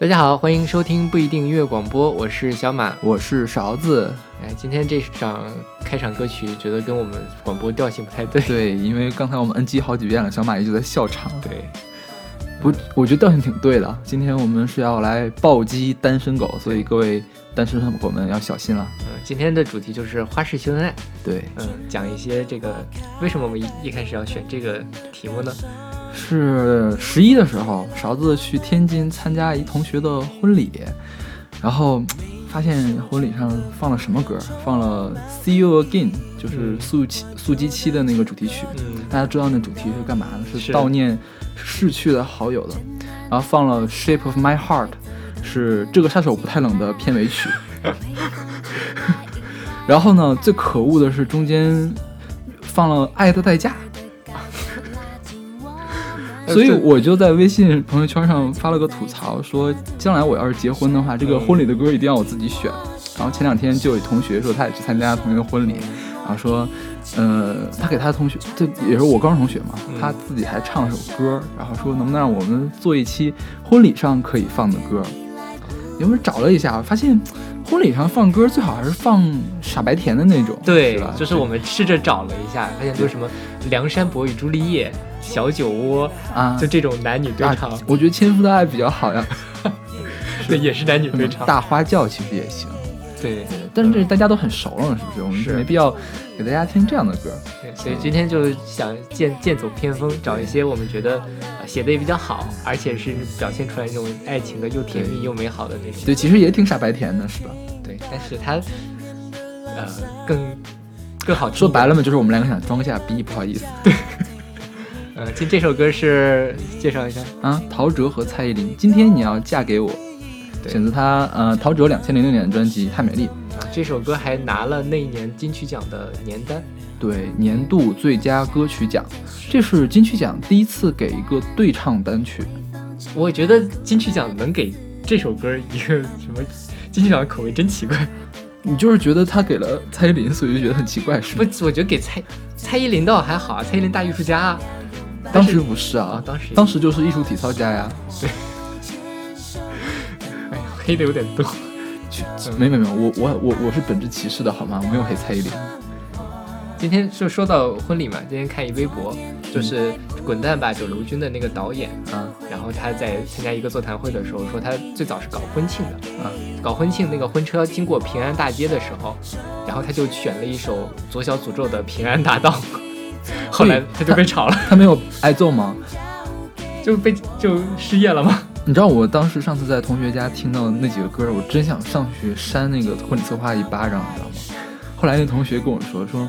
大家好，欢迎收听不一定音乐广播，我是小马，我是勺子。哎，今天这场开场歌曲，觉得跟我们广播调性不太对。对，因为刚才我们 NG 好几遍了，小马一直在笑场。对，不，我觉得调性挺对的。今天我们是要来暴击单身狗，所以各位单身狗们要小心了。嗯，今天的主题就是花式秀恩爱。对，嗯，讲一些这个，为什么我们一一开始要选这个题目呢？是十一的时候，勺子去天津参加一同学的婚礼，然后发现婚礼上放了什么歌？放了《See You Again》，就是速七速激七的那个主题曲。嗯，大家知道那主题是干嘛的？是悼念逝去的好友的。然后放了《Shape of My Heart》，是这个杀手不太冷的片尾曲。然后呢，最可恶的是中间放了《爱的代价》。所以我就在微信朋友圈上发了个吐槽，说将来我要是结婚的话，这个婚礼的歌一定要我自己选。然后前两天就有同学说他也去参加同学的婚礼，然后说，呃，他给他的同学，这也是我高中同学嘛，他自己还唱了首歌，然后说能不能让我们做一期婚礼上可以放的歌。因为找了一下，发现婚礼上放歌最好还是放傻白甜的那种，对，吧？就是我们试着找了一下，发现就是什么梁山伯与朱丽叶。小酒窝啊，就这种男女对唱，我觉得《千夫的爱》比较好呀。对，也是男女对唱。大花轿其实也行。对，但是这大家都很熟了，是不是？我们就没必要给大家听这样的歌。对，所以今天就想剑剑走偏锋，找一些我们觉得写的也比较好，而且是表现出来这种爱情的又甜蜜又美好的那种。对，其实也挺傻白甜的，是吧？对，但是它呃更更好。说白了嘛，就是我们两个想装下逼，不好意思。对。呃，今这首歌是介绍一下啊，陶喆和蔡依林，今天你要嫁给我，选择他呃，陶喆两千零六年的专辑《太美丽》啊，这首歌还拿了那一年金曲奖的年单，对，年度最佳歌曲奖，这是金曲奖第一次给一个对唱单曲。我觉得金曲奖能给这首歌一个什么金曲奖的口味真奇怪，你就是觉得他给了蔡依林，所以就觉得很奇怪是吗？不，我觉得给蔡蔡依林倒还好啊，蔡依林大艺术家啊。当时不是啊，当时当时就是艺术体操家呀。对，哎呀，黑的有点多。没没没，我我我我是本质歧视的好吗？我没有黑蔡依林。今天就说到婚礼嘛，今天看一微博，就是《滚蛋吧，九楼君》的那个导演啊，然后他在参加一个座谈会的时候说，他最早是搞婚庆的啊，搞婚庆那个婚车经过平安大街的时候，然后他就选了一首左小诅咒的《平安大道》。后来他就被炒了，他没有挨揍吗？就被就失业了吗？你知道我当时上次在同学家听到那几个歌，我真想上去扇那个婚礼策划一巴掌，你知道吗？后来那同学跟我说说，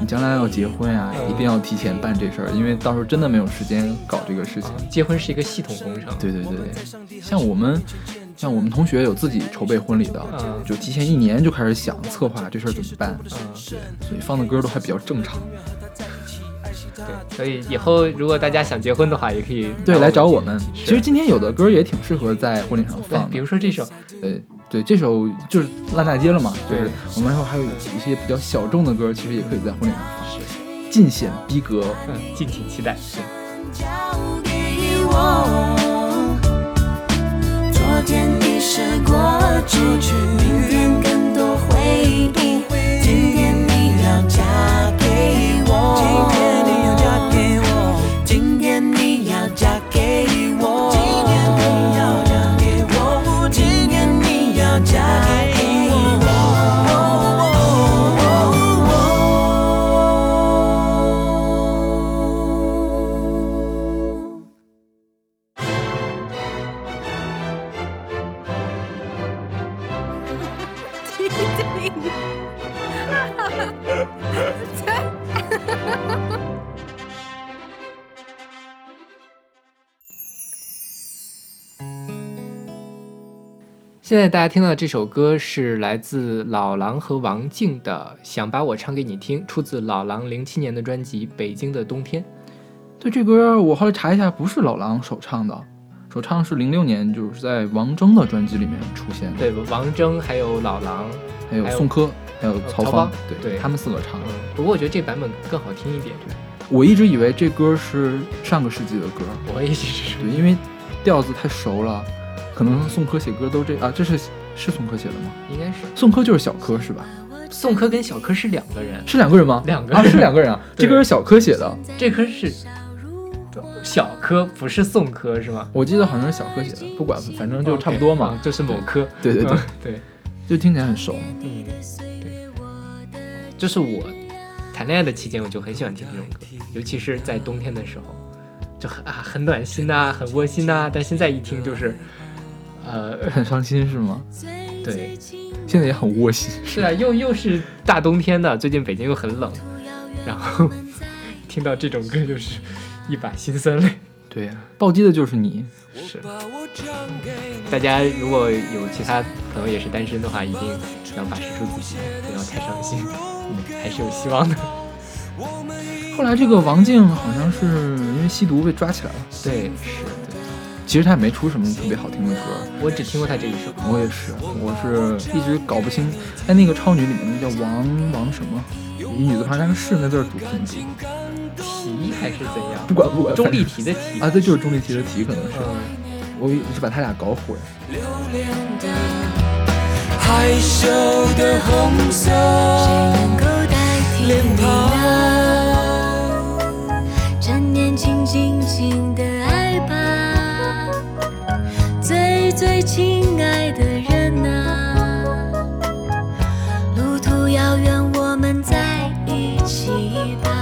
你将来要结婚呀，一定要提前办这事儿，因为到时候真的没有时间搞这个事情。结婚是一个系统工程。对对对对，像我们像我们同学有自己筹备婚礼的，就提前一年就开始想策划这事儿怎么办。嗯，对，所以放的歌都还比较正常。对，所以以后如果大家想结婚的话，也可以对来找我们。其实今天有的歌也挺适合在婚礼上放，比如说这首，呃，对，这首就是烂大街了嘛。就是我们后还有一些比较小众的歌，其实也可以在婚礼上放，是尽显逼格。嗯，敬请期待。是。昨天已是过去，明天更多回忆，现在大家听到的这首歌是来自老狼和王静的《想把我唱给你听》，出自老狼零七年的专辑《北京的冬天》。对这歌，我后来查一下，不是老狼首唱的，首唱是零六年，就是在王铮的专辑里面出现的。对，王铮还有老狼，还有宋柯，还有曹芳，对，他们四个唱的。不过我觉得这版本更好听一点。对我一直以为这歌是上个世纪的歌，我也是。对，因为调子太熟了，可能宋柯写歌都这啊，这是是宋柯写的吗？应该是宋柯就是小柯是吧？宋柯跟小柯是两个人，是两个人吗？两个啊，是两个人啊。这歌是小柯写的，这歌是小柯，不是宋柯是吗？我记得好像是小柯写的，不管，反正就差不多嘛。就是某柯，对对对对，就听起来很熟。嗯，对，就是我谈恋爱的期间，我就很喜欢听这种歌，尤其是在冬天的时候，就很啊很暖心呐，很窝心呐。但现在一听就是，呃，很伤心是吗？对。现在也很窝心，是啊，又又是大冬天的，最近北京又很冷，然后 听到这种歌就是一把辛酸泪。对呀，暴击的就是你。是。大家如果有其他朋友也是单身的话，一定要把持住自己，不要太伤心，嗯，还是有希望的。后来这个王静好像是因为吸毒被抓起来了。对，是。其实他也没出什么特别好听的歌，我只听过他这一首。我也是，我是一直搞不清，哎，那个超女里面那叫王王什么，以女字旁加个是那字读什么题还是怎样？不管不管，钟丽缇的缇啊，对，就是钟丽缇的缇，可能是。我一直把他俩搞混。最亲爱的人啊，路途遥远，我们在一起吧。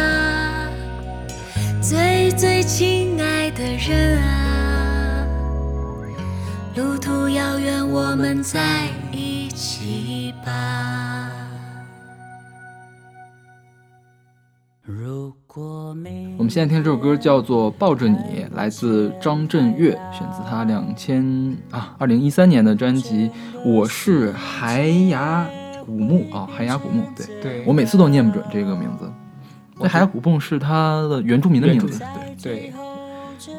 们在一起吧。如果没我们现在听这首歌叫做《抱着你》，来自张震岳，选自他两千啊二零一三年的专辑《我是海雅古墓》啊，海雅古墓。对，对我每次都念不准这个名字。那海雅古墓是他的原住民的名字。对对，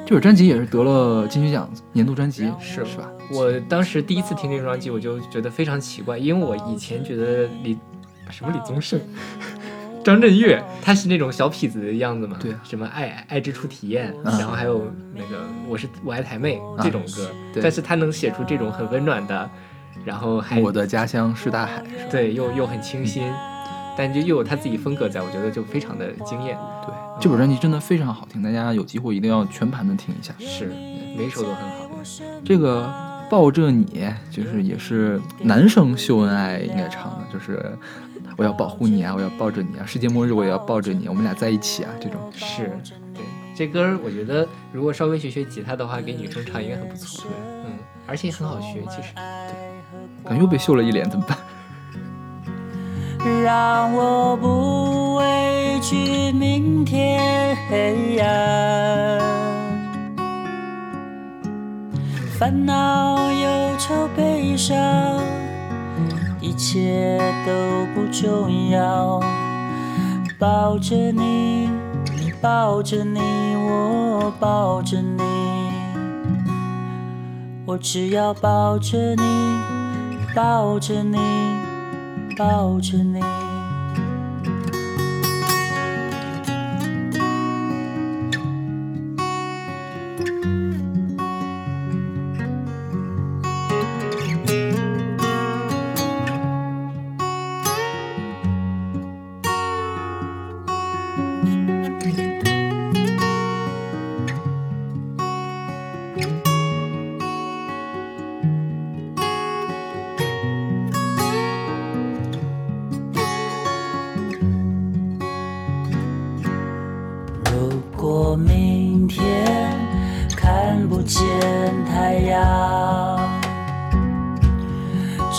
这首专辑也是得了金曲奖年度专辑，是是吧？我当时第一次听这个专辑，我就觉得非常奇怪，因为我以前觉得李什么李宗盛。张震岳，他是那种小痞子的样子嘛？对，什么爱爱之初体验，然后还有那个我是我爱台妹这种歌，但是他能写出这种很温暖的，然后还我的家乡是大海，对，又又很清新，但就又有他自己风格在，我觉得就非常的惊艳。对，这本专辑真的非常好听，大家有机会一定要全盘的听一下。是，每首都很好。这个抱着你，就是也是男生秀恩爱应该唱的，就是我要保护你啊，我要抱着你啊，世界末日我也要抱着你，我们俩在一起啊，这种是。对，这歌我觉得如果稍微学学吉他的话，给女生唱应该很不错。对嗯，而且也很好学，其实。对，感觉又被秀了一脸，怎么办？让我不畏惧明天黑暗，烦恼、忧愁、悲伤，一切都不重要。抱着你，抱着你，我抱着你，我只要抱着你，抱着你。抱着你。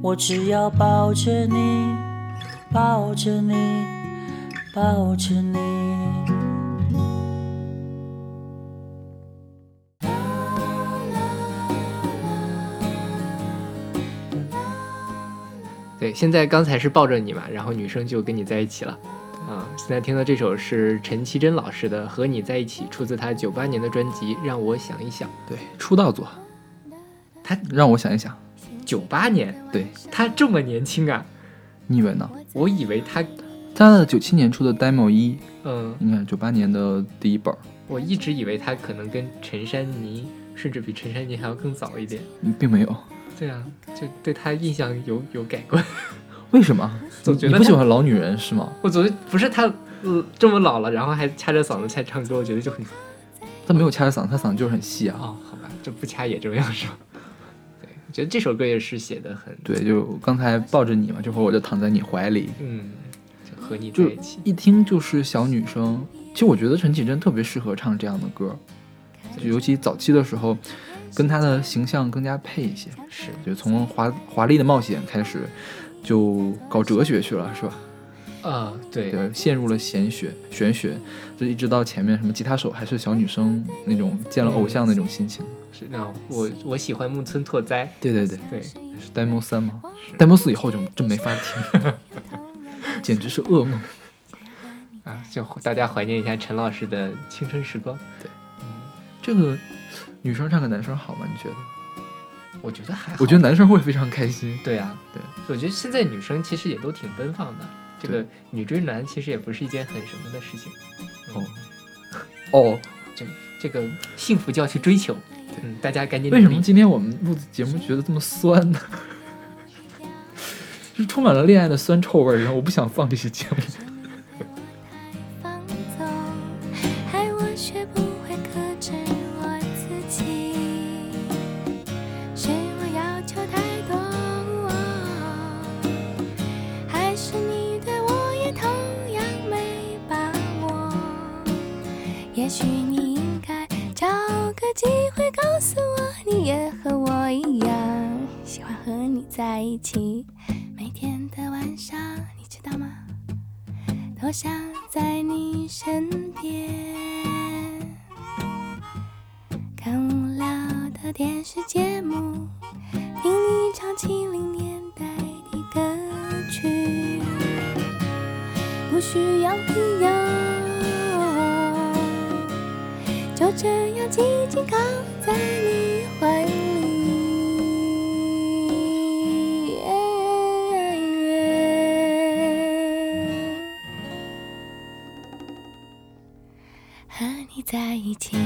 我只要抱着你，抱着你，抱着你。对，现在刚才是抱着你嘛，然后女生就跟你在一起了，啊，现在听到这首是陈绮贞老师的《和你在一起》，出自她九八年的专辑《让我想一想》，对，出道作。他让我想一想，九八年，对他这么年轻啊？你以为呢？我以为他，他的九七年出的 demo 一，嗯，应该九八年的第一本。我一直以为他可能跟陈珊妮，甚至比陈珊妮还要更早一点，并没有。对啊，就对他印象有有改观，为什么？总觉得不喜欢老女人是吗？我总不是他，呃，这么老了，然后还掐着嗓子在唱歌，我觉得就很。他没有掐着嗓子，他嗓子就是很细啊。哦，好吧，这不掐也这样是吧？对，我觉得这首歌也是写的很。对，就刚才抱着你嘛，这会儿我就躺在你怀里，嗯，就和你在一起，一听就是小女生。其实我觉得陈绮贞特别适合唱这样的歌，就尤其早期的时候。跟她的形象更加配一些，是，就从华华丽的冒险开始，就搞哲学去了，是吧？啊，对，陷入了玄学，玄学，就一直到前面什么吉他手还是小女生那种见了偶像那种心情。是那我我喜欢木村拓哉。对对对对，是 demo 三吗？demo 四以后就真没法听，简直是噩梦。啊，就大家怀念一下陈老师的青春时光。对，嗯，这个。女生唱给男生好吗？你觉得？我觉得还好。我觉得男生会非常开心。对啊，对。我觉得现在女生其实也都挺奔放的。这个女追男其实也不是一件很什么的事情。哦哦，这这个幸福就要去追求。嗯，大家赶紧。为什么今天我们录的节目觉得这么酸呢？就是充满了恋爱的酸臭味，然后我不想放这些节目。个机会告诉我，你也和我一样喜欢和你在一起，每天的晚上，你知道吗？多想在你身边，看无聊的电视节目，听你唱七零年代的歌曲，不需要理由，就这样静静靠在你怀里。和你在一起，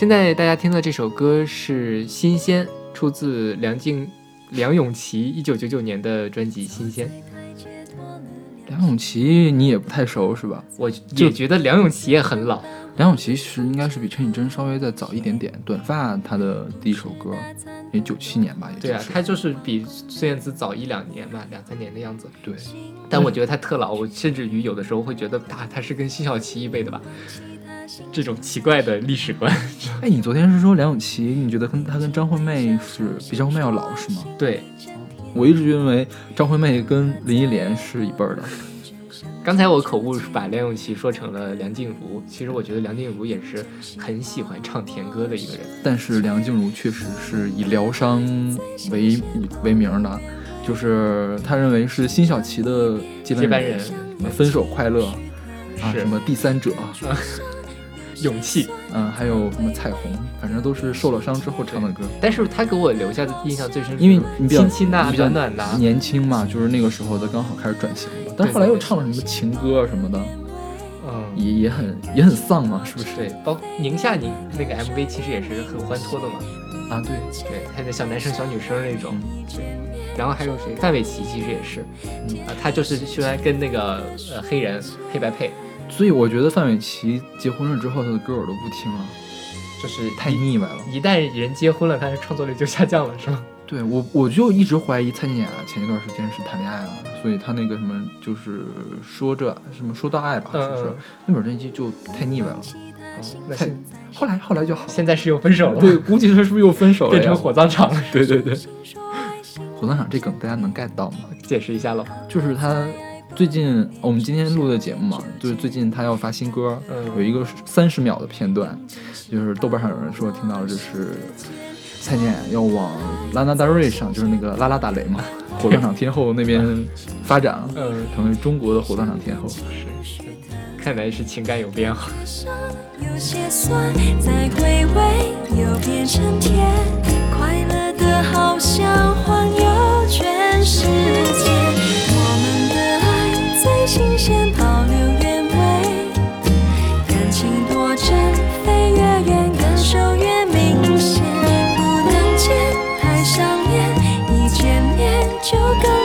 现在大家听的这首歌是《新鲜》，出自梁静、梁咏琪一九九九年的专辑《新鲜》。梁咏琪你也不太熟是吧？我也觉得梁咏琪也很老。梁咏琪是应该是比陈绮贞稍微再早一点点，短发她的第一首歌也九七年吧？也是对啊，她就是比孙燕姿早一两年吧，两三年的样子。对，但我觉得她特老，我甚至于有的时候会觉得她她是跟辛晓琪一辈的吧。这种奇怪的历史观。哎，你昨天是说梁咏琪？你觉得跟她跟张惠妹是比张惠妹要老是吗？对，我一直认为张惠妹跟林忆莲是一辈儿的。刚才我口误是把梁咏琪说成了梁静茹，其实我觉得梁静茹也是很喜欢唱甜歌的一个人。但是梁静茹确实是以疗伤为为名的，就是他认为是辛晓琪的接班人，分手快乐啊，什么第三者。勇气，嗯，还有什么彩虹，反正都是受了伤之后唱的歌。但是他给我留下的印象最深，因为你亲亲的、暖暖的，年轻嘛，就是那个时候的刚好开始转型嘛。但后来又唱了什么情歌什么的，嗯，也也很也很丧嘛，是不是？对，包宁夏宁那个 MV 其实也是很欢脱的嘛。啊，对对，还有小男生小女生那种。对，然后还有谁？范玮琪其实也是，嗯啊，他就是喜欢跟那个呃黑人黑白配。所以我觉得范玮琪结婚了之后，他的歌我都不听了，就是太腻歪了。一旦人结婚了，他的创作力就下降了，是吗？对我，我就一直怀疑蔡健雅前一段时间是谈恋爱了，所以她那个什么就是说这什么说到爱吧，就是那本专辑就太腻歪了。太后来后来就好，现在是又分手了。对，估计他是不是又分手了？变成火葬场了？对对对，火葬场这梗大家能 get 到吗？解释一下喽，就是他。最近我们今天录的节目嘛，就是最近他要发新歌，有一个三十秒的片段，就是豆瓣上有人说听到就是蔡健雅要往拉拉达瑞上，就是那个拉拉达雷嘛，火葬场天后那边发展，成为中国的火葬场天后。是是，看来是情感有变化。快乐的好像环游全世界。最新鲜，保留原味，感情多真，飞越远，感受越明显。不能见，太想念，一见面就更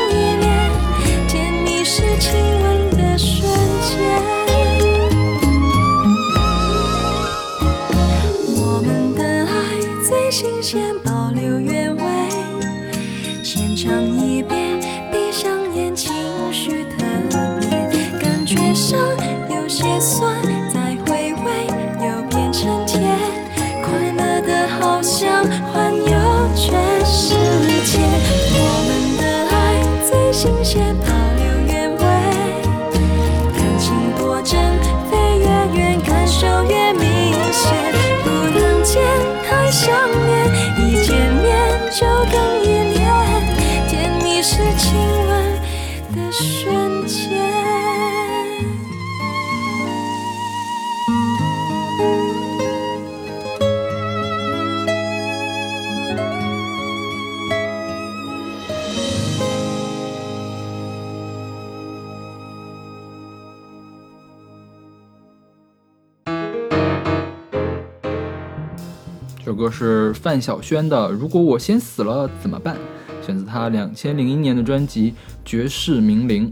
歌是范晓萱的《如果我先死了怎么办》，选自她两千零一年的专辑《绝世名伶》。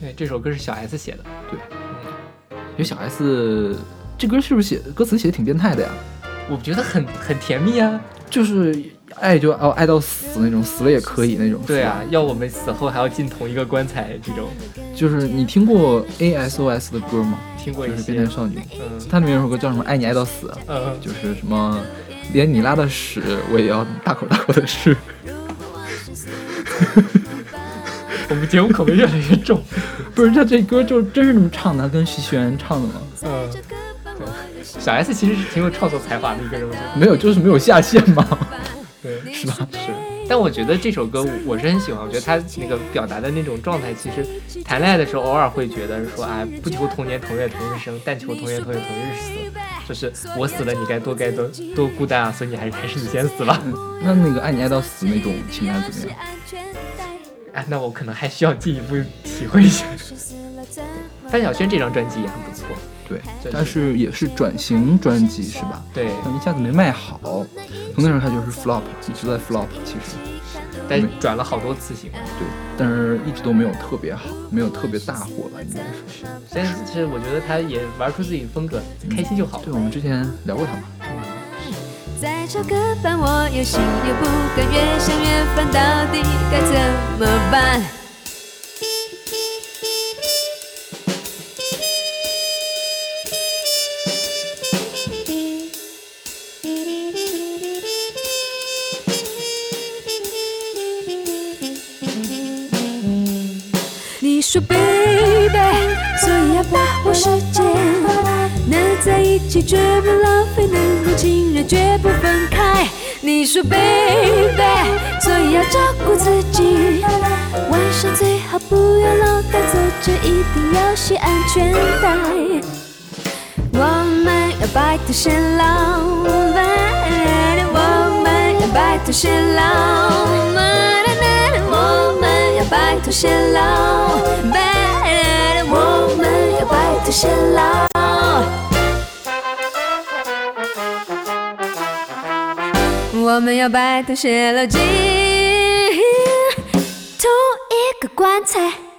对，这首歌是小 S 写的。对，因为小 S 这歌是不是写歌词写的挺变态的呀？我觉得很很甜蜜啊，就是爱就爱爱到死那种，死了也可以那种。对啊，要我们死后还要进同一个棺材这种。就是你听过 ASOS 的歌吗？听过，就是变态少女。嗯，它里面有首歌叫什么？爱你爱到死。嗯，就是什么，连你拉的屎我也要大口大口的吃。我们节目口味越来越重。不是，他这歌就真是那么唱的，跟徐熙媛唱的吗？嗯。小 S 其实是挺有创作才华的一个人，我觉得没有，就是没有下限嘛，对，是吧？是。但我觉得这首歌我是很喜欢，我觉得他那个表达的那种状态，其实谈恋爱的时候偶尔会觉得说，哎，不求同年同月同日生，但求同年同月同日死，就是我死了你该多该多多孤单啊，所以你还是还是你先死吧。那那个爱你爱到死那种情感怎么样？哎，那我可能还需要进一步体会一下。范晓萱这张专辑也很不错。对，但是也是转型专辑是吧？对，一下子没卖好，从那时候他就是 flop，一直在 flop。其实，但转了好多次型。对，但是一直都没有特别好，没有特别大火吧，应该是。但是其实我觉得他也玩出自己的风格，开心就好。对，我们之前聊过他嘛。在这个班，我有心又不甘，越想越烦，到底该怎么办？说，baby，所以要把握时间，能在一起绝不浪费，能够亲热绝不分开。你说，baby，所以要照顾自己，晚上最好不要老呆坐着，一定要系安全带。我们要白头偕老，我们要白头偕老。白头偕老，baby，我们要白头偕老。我们要白头偕老，进同一个棺材。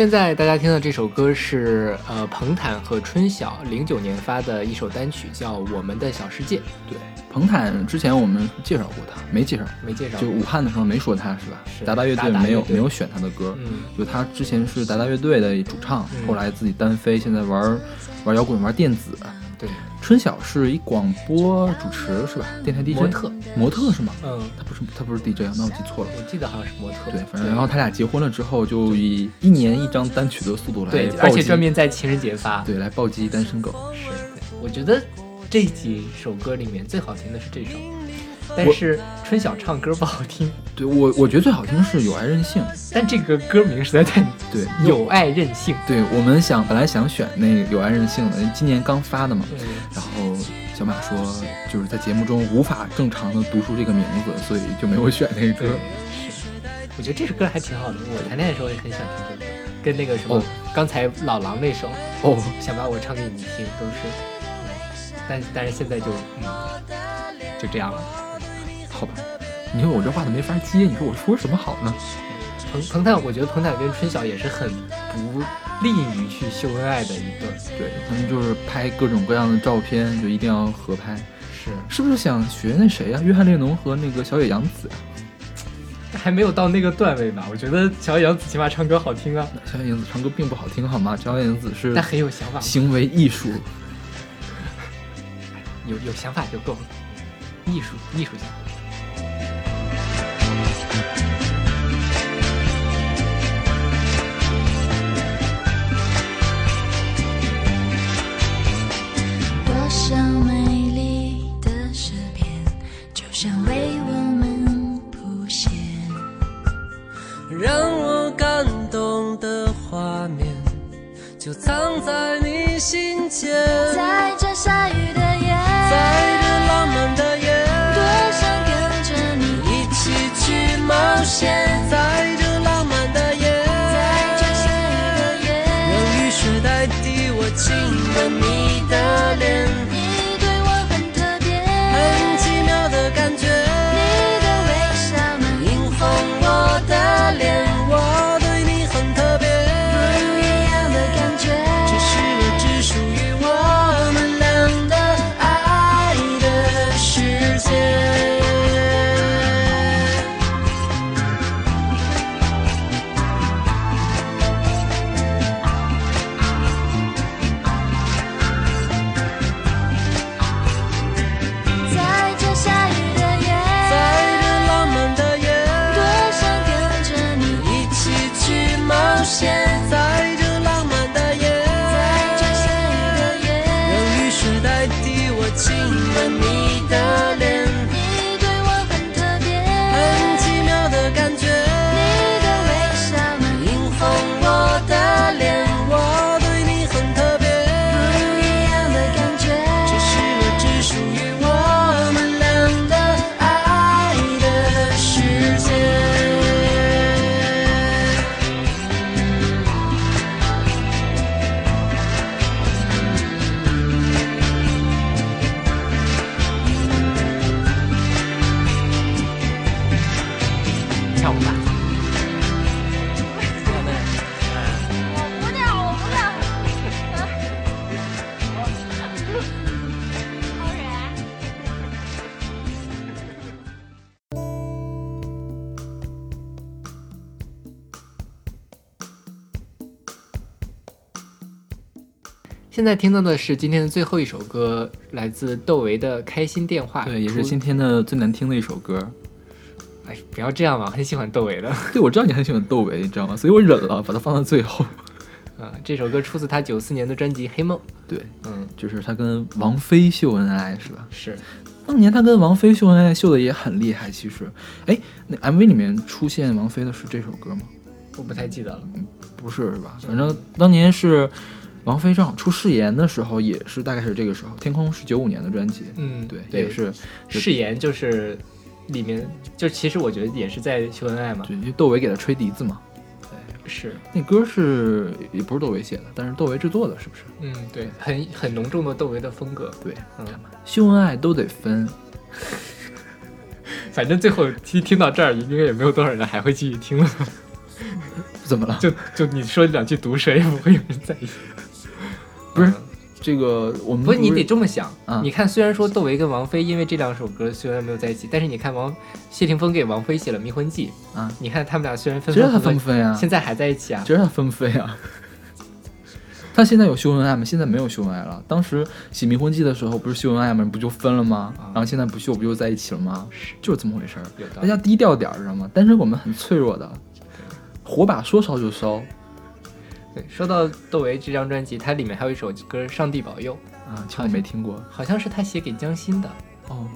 现在大家听的这首歌是呃彭坦和春晓零九年发的一首单曲，叫《我们的小世界》。对，彭坦之前我们介绍过他，没介绍，没介绍，就武汉的时候没说他是吧？达达乐队没有没有选他的歌，就他之前是达达乐队的主唱，后来自己单飞，现在玩玩摇滚，玩电子。对，春晓是一广播主持是吧？电台 DJ 模特，模特是吗？嗯，他不是他不是 DJ 啊，那我记错了。我记得好像是模特。对，反正然后他俩结婚了之后，就以一年一张单曲的速度来，对，而且专门在情人节发，对，来暴击单身狗。是，我觉得这几首歌里面最好听的是这首。但是春晓唱歌不好听，对我我觉得最好听是《有爱任性》，但这个歌名实在太对，有爱任性。对我们想本来想选那个《有爱任性》的，今年刚发的嘛。然后小马说就是在节目中无法正常的读出这个名字，所以就没有选那个歌。是，我觉得这首歌还挺好的，我谈恋爱的时候也很想听这个，跟那个什么刚才老狼那首哦，想把我唱给你听都是，但但是现在就嗯就这样了。你说我这话都没法接，你说我说什么好呢？彭彭坦，我觉得彭坦跟春晓也是很不利于去秀恩爱的一对，对他们就是拍各种各样的照片，就一定要合拍。是，是不是想学那谁呀？约翰列侬和那个小野洋子？还没有到那个段位吧？我觉得小野洋子起码唱歌好听啊。小野洋子唱歌并不好听，好吗？小野洋子是，但很有想法，行为艺术，有有想法就够了，艺术艺术家。情人。现在听到的是今天的最后一首歌，来自窦唯的《开心电话》。对，也是今天的最难听的一首歌。哎，不要这样嘛，很喜欢窦唯的。对，我知道你很喜欢窦唯，你知道吗？所以我忍了，把它放到最后。啊，这首歌出自他九四年的专辑《黑梦》。对，嗯，就是他跟王菲秀恩爱，是吧？是。当年他跟王菲秀恩爱秀的也很厉害，其实。哎，那 MV 里面出现王菲的是这首歌吗？我不太记得了。嗯，不是，是吧？反正当年是王菲正好出誓言的时候，也是大概是这个时候。天空是九五年的专辑。嗯，对，也是。誓言就是里面，就其实我觉得也是在秀恩爱嘛。对，因为窦唯给他吹笛子嘛。对是，那歌是也不是窦唯写的，但是窦唯制作的，是不是？嗯，对，很很浓重的窦唯的风格。对，嗯，秀恩爱都得分。反正最后听听到这儿，应该也没有多少人还会继续听了。怎么了？就就你说两句毒舌，也不会有人在意。不是。这个我们不是你得这么想，你看，虽然说窦唯跟王菲因为这两首歌虽然没有在一起，但是你看王谢霆锋给王菲写了《迷魂记》啊，你看他们俩虽然分分，知道他分不分啊？现在还在一起啊？知道他分不分啊？他现在有秀恩爱吗？现在没有秀恩爱了。当时写《迷魂记》的时候不是秀恩爱吗？不就分了吗？然后现在不秀不就在一起了吗？就是这么回事儿。大家低调点儿，知道吗？单身我们很脆弱的，火把说烧就烧。对，说到窦唯这张专辑，它里面还有一首歌《上帝保佑》啊，我没听过，好像是他写给江心的哦，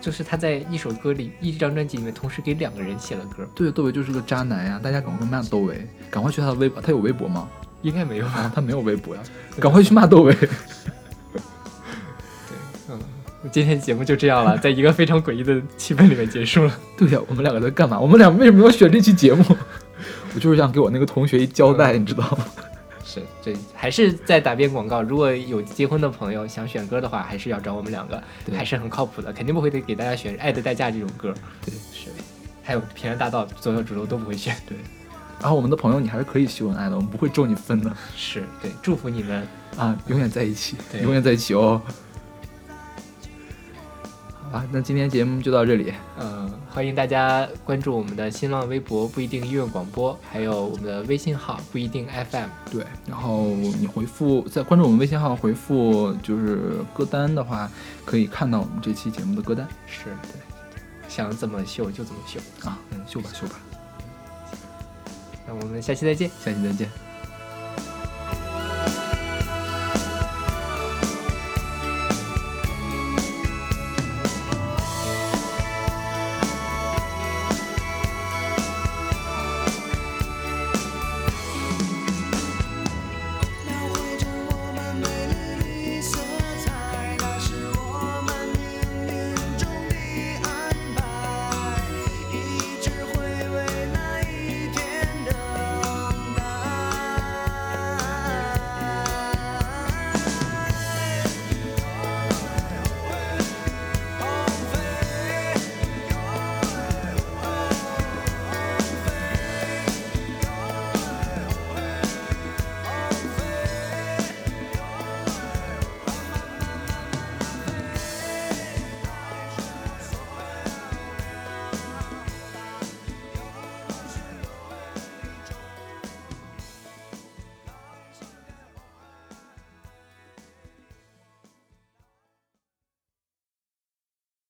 就是他在一首歌里，一张专辑里面同时给两个人写了歌。对，窦唯就是个渣男呀，大家赶快骂窦唯，赶快去他的微博，他有微博吗？应该没有啊，他没有微博呀，赶快去骂窦唯。对，嗯，今天节目就这样了，在一个非常诡异的气氛里面结束了。对呀，我们两个在干嘛？我们俩为什么要选这期节目？我就是想给我那个同学一交代，你知道吗？是，这还是在打边广告。如果有结婚的朋友想选歌的话，还是要找我们两个，还是很靠谱的，肯定不会给给大家选《爱的代价》这种歌。对，是。还有《平安大道》，左右主流都不会选。对。然后我们的朋友，你还是可以秀恩爱的，我们不会咒你分的。是对，祝福你们啊，永远在一起，永远在一起哦。好，那今天节目就到这里。嗯，欢迎大家关注我们的新浪微博不一定音乐广播，还有我们的微信号不一定 FM。对，然后你回复在关注我们微信号回复就是歌单的话，可以看到我们这期节目的歌单。是对，想怎么秀就怎么秀啊，嗯，秀吧秀吧。那我们下期再见，下期再见。